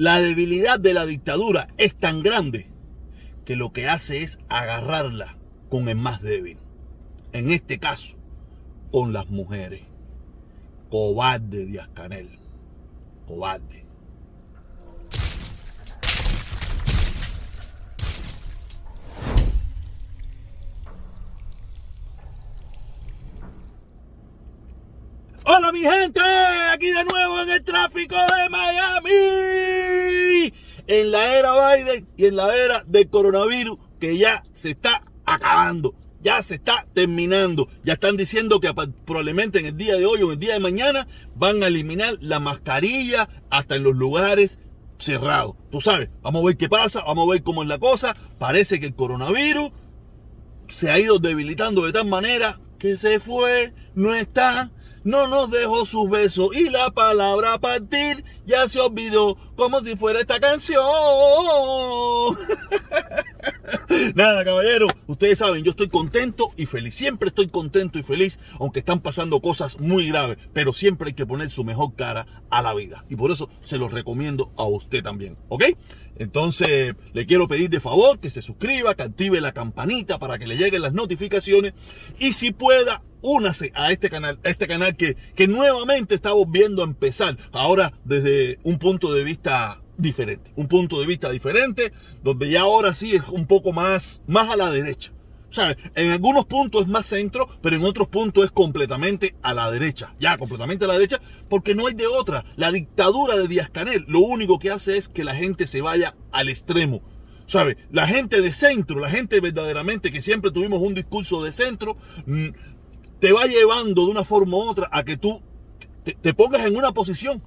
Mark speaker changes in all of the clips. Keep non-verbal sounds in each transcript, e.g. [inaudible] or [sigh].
Speaker 1: La debilidad de la dictadura es tan grande que lo que hace es agarrarla con el más débil. En este caso, con las mujeres. Cobarde Díaz Canel. Cobarde. Hola mi gente, aquí de nuevo en el tráfico de Miami. En la era Biden y en la era del coronavirus que ya se está acabando, ya se está terminando. Ya están diciendo que probablemente en el día de hoy o en el día de mañana van a eliminar la mascarilla hasta en los lugares cerrados. Tú sabes, vamos a ver qué pasa, vamos a ver cómo es la cosa. Parece que el coronavirus se ha ido debilitando de tal manera que se fue, no está no nos dejó sus besos y la palabra partir ya se olvidó como si fuera esta canción. [laughs] [laughs] Nada, caballero, ustedes saben, yo estoy contento y feliz. Siempre estoy contento y feliz, aunque están pasando cosas muy graves. Pero siempre hay que poner su mejor cara a la vida. Y por eso se los recomiendo a usted también, ¿ok? Entonces, le quiero pedir de favor que se suscriba, que active la campanita para que le lleguen las notificaciones. Y si pueda, únase a este canal, a este canal que, que nuevamente estamos viendo empezar. Ahora desde un punto de vista diferente, un punto de vista diferente, donde ya ahora sí es un poco más, más a la derecha. Sea, en algunos puntos es más centro, pero en otros puntos es completamente a la derecha. Ya, completamente a la derecha, porque no hay de otra. La dictadura de Díaz Canel lo único que hace es que la gente se vaya al extremo. ¿Sabe? La gente de centro, la gente verdaderamente que siempre tuvimos un discurso de centro, mm, te va llevando de una forma u otra a que tú te, pongas en una posición.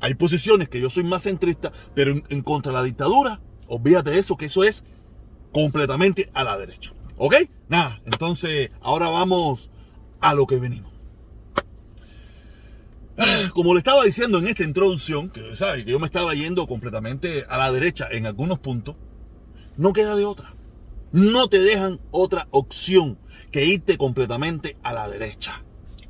Speaker 1: Hay posiciones que yo soy más centrista, pero en, contra de la dictadura, olvídate de eso, que eso es completamente a la derecha. ¿Ok? Nada, entonces ahora vamos a lo que venimos. Como le estaba diciendo en esta introducción, que sabe que yo me estaba yendo completamente a la derecha en algunos puntos, no queda de otra. No te dejan otra opción que irte completamente a la derecha.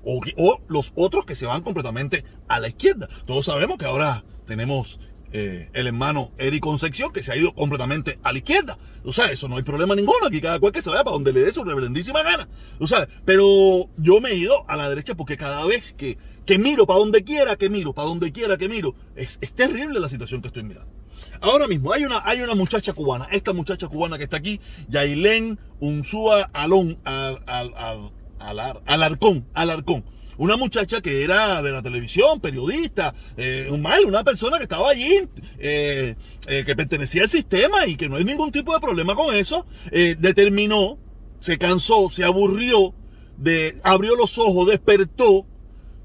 Speaker 1: O, los otros que se van completamente a la izquierda. Todos sabemos que ahora tenemos eh, el hermano Eric Concepción, que se ha ido completamente a la izquierda. O sea, eso no hay problema ninguno. Aquí cada cual que se vaya para donde le dé su reverendísima gana. O sea, pero yo me he ido a la derecha porque cada vez que, que miro para donde quiera que miro, para donde quiera que miro, es, es terrible la situación que estoy mirando. Ahora mismo hay una, hay una muchacha cubana, esta muchacha cubana que está aquí, Yailén Unsúa Alón, al, al, al, Alarcón, Alarcón una muchacha que era de la televisión, periodista, eh, mal, una persona que estaba allí, eh, eh, que pertenecía al sistema y que no hay ningún tipo de problema con eso, determinó, se cansó, se aburrió, de, abrió los ojos, despertó,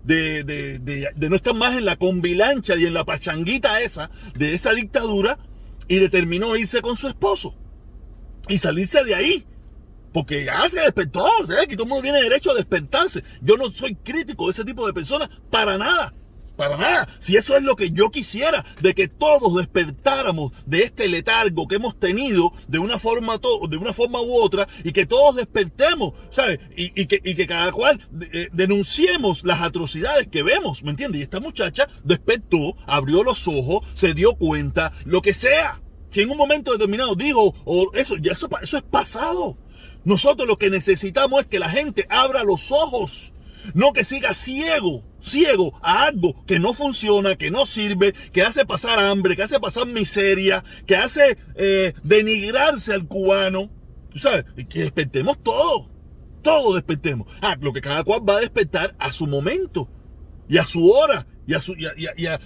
Speaker 1: de, de, de, no estar más en la combilancha y en la pachanguita esa, de esa dictadura, y determinó irse con su esposo y salirse de ahí. Porque ya se despertó, ¿sabes? que todo el mundo tiene derecho a despertarse. Yo no soy crítico de ese tipo de personas para nada. Para nada. Si eso es lo que yo quisiera, de que todos despertáramos de este letargo que hemos tenido de una forma, de una forma u otra y que todos despertemos, ¿sabes? Y, que, y que, cada cual eh, denunciemos las atrocidades que vemos, ¿me entiendes? Y esta muchacha despertó, abrió los ojos, se dio cuenta, lo que sea. Si en un momento determinado digo, o eso, ya eso, eso es pasado. Nosotros lo que necesitamos es que la gente abra los ojos, no que siga ciego, ciego a algo que no funciona, que no sirve, que hace pasar hambre, que hace pasar miseria, que hace eh, denigrarse al cubano. ¿Sabes? Que despertemos todo. Todo despertemos. Ah, lo que cada cual va a despertar a su momento y a su hora o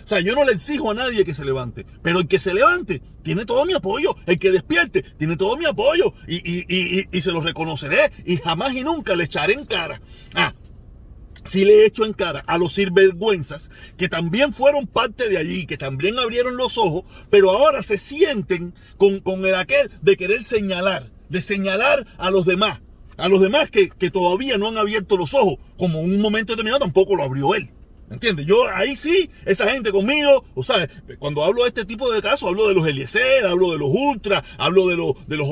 Speaker 1: sea, yo no le exijo a nadie que se levante, pero el que se levante tiene todo mi apoyo, el que despierte tiene todo mi apoyo y, y se lo reconoceré y jamás y nunca le echaré en cara. Ah, si le he hecho en cara a los sinvergüenzas que también fueron parte de allí, que también abrieron los ojos, pero ahora se sienten con, con el aquel de querer señalar, de señalar a los demás, a los demás que, que todavía no han abierto los ojos, como en un momento determinado tampoco lo abrió él. ¿Entiendes? Yo ahí sí, esa gente conmigo, o sea, cuando hablo de este tipo de casos, hablo de los Eliezer, hablo de los Ultra, hablo de los, de los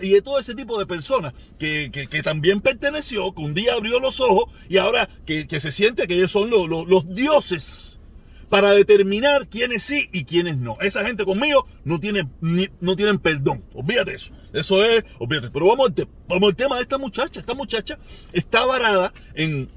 Speaker 1: y de todo ese tipo de personas que, que, también perteneció, que un día abrió los ojos y ahora que, se siente que ellos son los, los, dioses para determinar quiénes sí y quiénes no. Esa gente conmigo no, tiene, no tienen perdón. Olvídate eso. Eso es, olvídate. Pero vamos al, vamos al tema de esta muchacha. Esta muchacha está varada en,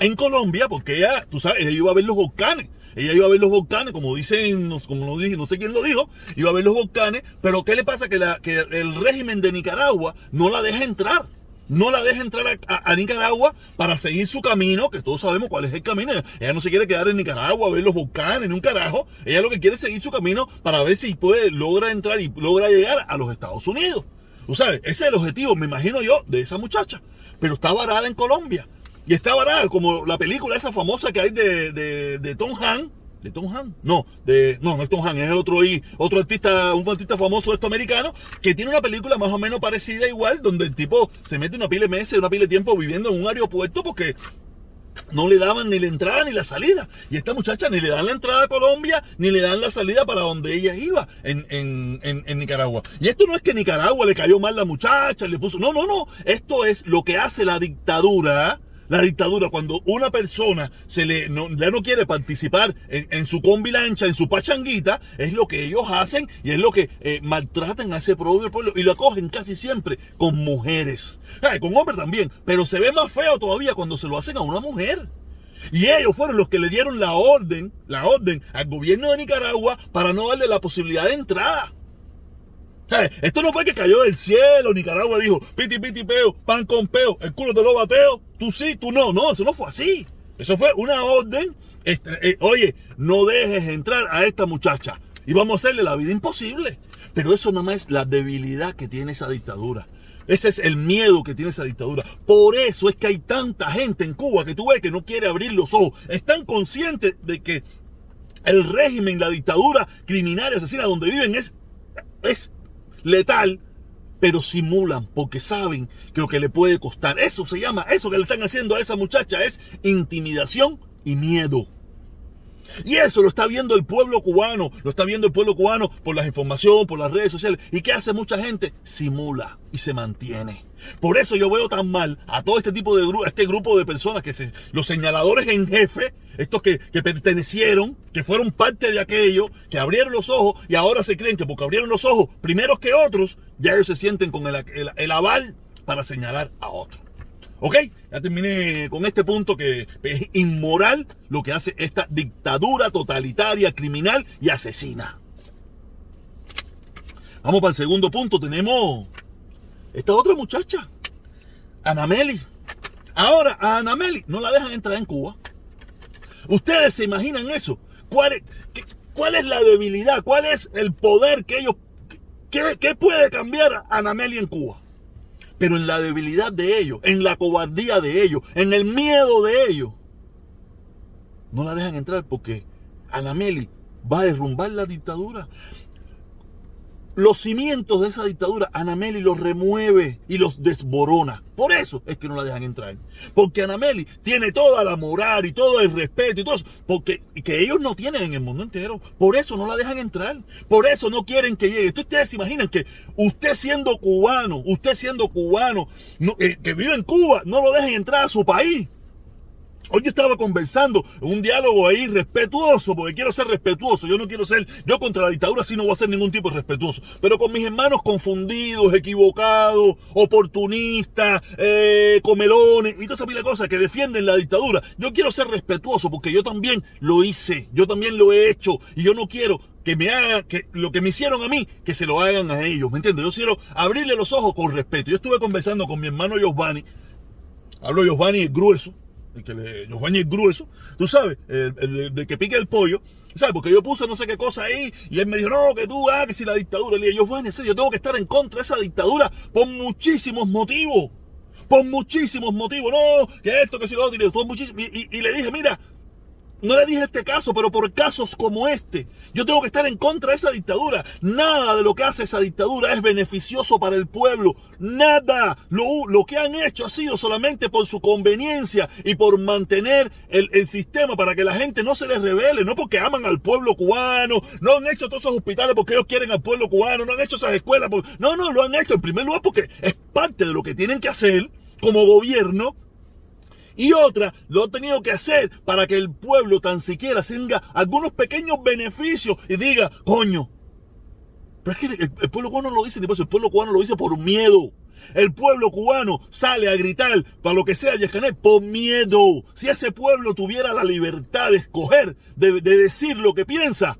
Speaker 1: en Colombia porque ella, tú sabes, ella iba a ver los volcanes. Ella iba a ver los volcanes, como dicen, como lo dije, no sé quién lo dijo, iba a ver los volcanes, pero ¿qué le pasa? Que, la, que el régimen de Nicaragua no la deja entrar no la deja entrar a, Nicaragua para seguir su camino, que todos sabemos cuál es el camino. Ella no se quiere quedar en Nicaragua a ver los volcanes, en un carajo. Ella lo que quiere es seguir su camino para ver si puede, logra entrar y logra llegar a los Estados Unidos. Tú sabes, ese es el objetivo, me imagino yo, de esa muchacha. Pero está varada en Colombia. Y está varada como la película esa famosa que hay de, de, de Tom Hanks de Tom Han, no, de, no, no es Tom Han, es otro, otro artista, un artista famoso esto americano, que tiene una película más o menos parecida igual, donde el tipo se mete una pila de meses, una pila de tiempo viviendo en un aeropuerto porque no le daban ni la entrada ni la salida. Y esta muchacha ni le dan la entrada a Colombia, ni le dan la salida para donde ella iba en, en, en, Nicaragua. Y esto no es que Nicaragua le cayó mal la muchacha, le puso. No, no, no. Esto es lo que hace la dictadura la dictadura, cuando una persona se le, no, ya no quiere participar en, su combilancha, en su pachanguita, es lo que ellos hacen y es lo que eh, maltratan a ese propio pueblo y lo acogen casi siempre con mujeres. con hombres también, pero se ve más feo todavía cuando se lo hacen a una mujer. Y ellos fueron los que le dieron la orden, la orden al gobierno de Nicaragua para no darle la posibilidad de entrada. Esto no fue que cayó del cielo, Nicaragua dijo, piti piti peo, pan con peo, el culo te lo bateo, tú sí, tú no, no, eso no fue así. Eso fue una orden, este, eh, oye, no dejes entrar a esta muchacha y vamos a hacerle la vida imposible. Pero eso nada más es la debilidad que tiene esa dictadura. Ese es el miedo que tiene esa dictadura. Por eso es que hay tanta gente en Cuba que tú ves que no quiere abrir los ojos. Están conscientes de que el régimen, la dictadura criminal y asesina donde viven es, es letal, pero simulan porque saben que lo que le puede costar. Eso se llama, eso que le están haciendo a esa muchacha es intimidación y miedo. Y eso lo está viendo el pueblo cubano, lo está viendo el pueblo cubano por la información, por las redes sociales. ¿Y qué hace mucha gente? Simula y se mantiene. Por eso yo veo tan mal a todo este tipo de grupo, este grupo de personas que se, los señaladores en jefe, estos que, pertenecieron, que fueron parte de aquello, que abrieron los ojos y ahora se creen que porque abrieron los ojos primeros que otros, ya ellos se sienten con el aval para señalar a otros. ¿Ok? Ya terminé con este punto que es inmoral lo que hace esta dictadura totalitaria, criminal y asesina. Vamos para el segundo punto. Tenemos esta otra muchacha, Anameli. Ahora a Anameli no la dejan entrar en Cuba. Ustedes se imaginan eso. ¿Cuál es, la debilidad? ¿Cuál es el poder que ellos... ¿Qué, qué puede cambiar a Anameli en Cuba? Pero en la debilidad de ellos, en la cobardía de ellos, en el miedo de ellos, no la dejan entrar porque Anameli va a derrumbar la dictadura los cimientos de esa dictadura, Anameli los remueve y los desborona. Por eso es que no la dejan entrar. Porque Anameli tiene toda la moral y todo el respeto y todo eso. Porque que ellos no tienen en el mundo entero. Por eso no la dejan entrar. Por eso no quieren que llegue. Ustedes se imaginan que usted siendo cubano, usted siendo cubano, eh, que vive en Cuba, no lo dejen entrar a su país. Hoy yo estaba conversando un diálogo ahí respetuoso, porque quiero ser respetuoso. Yo no quiero ser, yo contra la dictadura sí no voy a ser ningún tipo de respetuoso. Pero con mis hermanos confundidos, equivocados, oportunistas, eh, comelones y toda esa pila de cosas que defienden la dictadura. Yo quiero ser respetuoso porque yo también lo hice, yo también lo he hecho y yo no quiero que me hagan, que lo que me hicieron a mí, que se lo hagan a ellos, ¿me entiendes? Yo quiero abrirle los ojos con respeto. Yo estuve conversando con mi hermano Giovanni, hablo Giovanni grueso, el que le, Giovanni es grueso, tú sabes, el, de que pique el pollo, ¿sabes? Porque yo puse no sé qué cosa ahí y él me dijo, no, que tú, ah, que si la dictadura, le dije, Giovanni, yo tengo que estar en contra de esa dictadura por muchísimos motivos, por muchísimos motivos, no, que esto, que si lo otro, y le dije, mira, no le dije este caso, pero por casos como este, yo tengo que estar en contra de esa dictadura. Nada de lo que hace esa dictadura es beneficioso para el pueblo. Nada. Lo, lo que han hecho ha sido solamente por su conveniencia y por mantener el, el, sistema para que la gente no se les revele. No porque aman al pueblo cubano. No han hecho todos esos hospitales porque ellos quieren al pueblo cubano. No han hecho esas escuelas. No, no, lo han hecho en primer lugar porque es parte de lo que tienen que hacer como gobierno y otra lo ha tenido que hacer para que el pueblo tan siquiera tenga algunos pequeños beneficios y diga, coño. Pero es que el, pueblo cubano no lo dice el pueblo cubano lo dice por miedo. El pueblo cubano sale a gritar para lo que sea Yescanet por miedo. Si ese pueblo tuviera la libertad de escoger, de decir lo que piensa,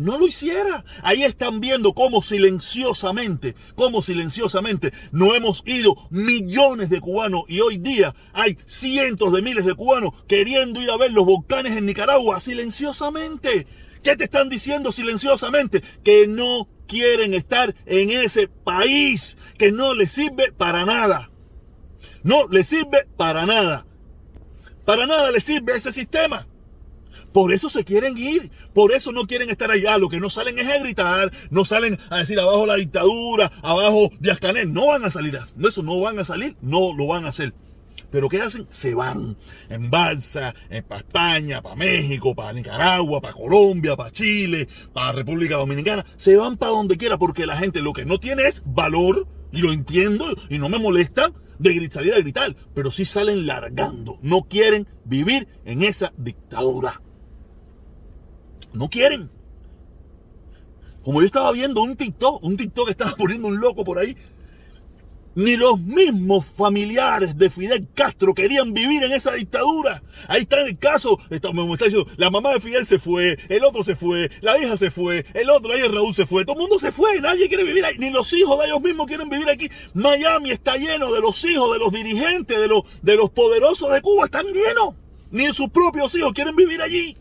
Speaker 1: no lo hiciera. Ahí están viendo cómo silenciosamente, cómo silenciosamente no hemos ido millones de cubanos y hoy día hay cientos de miles de cubanos queriendo ir a ver los volcanes en Nicaragua silenciosamente. ¿Qué te están diciendo silenciosamente? Que no quieren estar en ese país, que no les sirve para nada. No les sirve para nada. Para nada les sirve ese sistema. Por eso se quieren ir, por eso no quieren estar allá. Lo que no salen es a gritar, no salen a decir abajo la dictadura, abajo Díaz Canel. No van a salir, eso no van a salir, no lo van a hacer. Pero ¿qué hacen? Se van en balsa, para España, para México, para Nicaragua, para Colombia, para Chile, para República Dominicana. Se van para donde quiera porque la gente lo que no tiene es valor, y lo entiendo y no me molesta, de salir a gritar, pero sí salen largando. No quieren vivir en esa dictadura. No quieren. Como yo estaba viendo un TikTok, un TikTok que estaba poniendo un loco por ahí, ni los mismos familiares de Fidel Castro querían vivir en esa dictadura. Ahí está el caso, me está la mamá de Fidel se fue, el otro se fue, la hija se fue, el otro, ahí Raúl se fue, todo el mundo se fue, nadie quiere vivir ahí, ni los hijos de ellos mismos quieren vivir aquí. Miami está lleno de los hijos de los dirigentes, de los, de los poderosos de Cuba, están llenos. Ni sus propios hijos quieren vivir allí.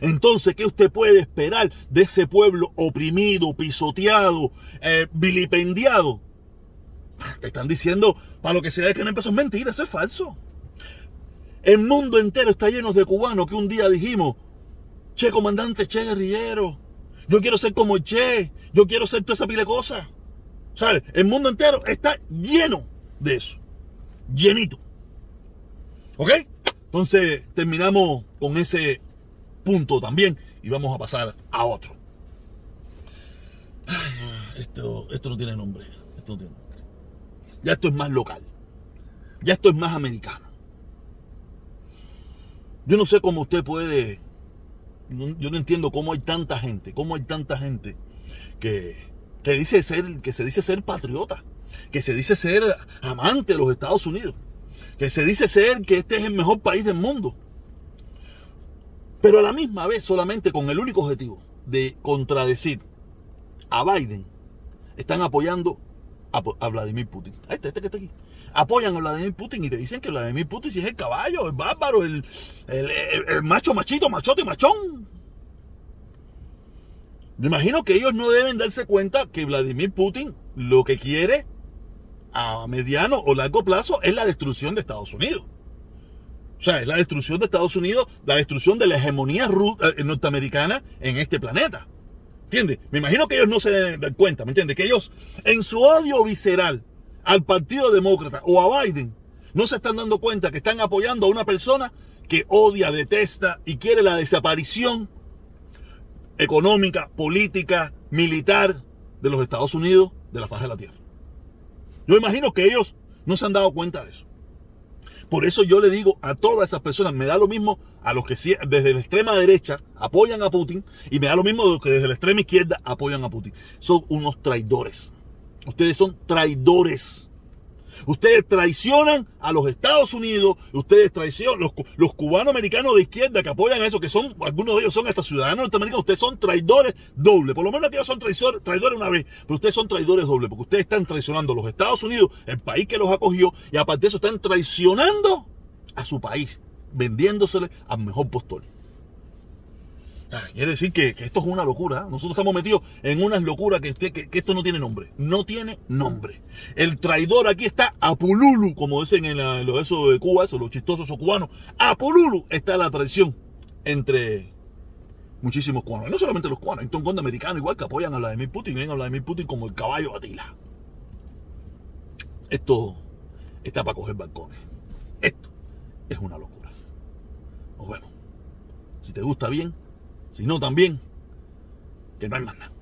Speaker 1: Entonces, ¿qué usted puede esperar de ese pueblo oprimido, pisoteado, eh, vilipendiado? Te están diciendo, para lo que se ve que no empezó es mentira, eso es falso. El mundo entero está lleno de cubanos que un día dijimos, che comandante, che guerrillero, yo quiero ser como Che, yo quiero ser toda esa pila de cosas. ¿Sabes? El mundo entero está lleno de eso. Llenito. ¿Ok? Entonces terminamos con ese punto también y vamos a pasar a otro. esto, esto no tiene nombre. Esto no tiene nombre. Ya esto es más local. Ya esto es más americano. Yo no sé cómo usted puede. Yo no entiendo cómo hay tanta gente, cómo hay tanta gente que, que dice ser, que se dice ser patriota, que se dice ser amante de los Estados Unidos, que se dice ser que este es el mejor país del mundo. Pero a la misma vez, solamente con el único objetivo de contradecir a Biden, están apoyando a, Vladimir Putin. Este, este que está aquí. Apoyan a Vladimir Putin y te dicen que Vladimir Putin es el caballo, el bárbaro, el, el macho machito, machote, machón. Me imagino que ellos no deben darse cuenta que Vladimir Putin lo que quiere a mediano o largo plazo es la destrucción de Estados Unidos. O sea, es la destrucción de Estados Unidos, la destrucción de la hegemonía eh, norteamericana en este planeta. ¿Entiendes? Me imagino que ellos no se dan cuenta, ¿me entiendes? Que ellos, en su odio visceral al Partido Demócrata o a Biden, no se están dando cuenta que están apoyando a una persona que odia, detesta y quiere la desaparición económica, política, militar de los Estados Unidos de la faz de la Tierra. Yo imagino que ellos no se han dado cuenta de eso. Por eso yo le digo a todas esas personas, me da lo mismo a los que desde la extrema derecha apoyan a Putin y me da lo mismo a los que desde la extrema izquierda apoyan a Putin. Son unos traidores. Ustedes son traidores. Ustedes traicionan a los Estados Unidos, ustedes traicionan, los, los cubanos americanos de izquierda que apoyan eso, que son, algunos de ellos son hasta ciudadanos norteamericanos, ustedes son traidores doble. Por lo menos aquellos son traidores, traidores una vez, pero ustedes son traidores doble, porque ustedes están traicionando a los Estados Unidos, el país que los acogió, y aparte de eso están traicionando a su país, vendiéndosele al mejor postor. Ah, quiere decir que, esto es una locura. ¿eh? Nosotros estamos metidos en unas locuras que, esto no tiene nombre. No tiene nombre. El traidor aquí está Apululu, como dicen en, eso de Cuba, eso, los chistosos o cubanos. Apululu está la traición entre muchísimos cubanos. no solamente los cubanos, hay un montón de americanos igual que apoyan a Vladimir Putin, ven a Vladimir Putin como el caballo Atila. Esto está para coger balcones. Esto es una locura. Nos vemos. Si te gusta bien, si no también, que no hay más nada.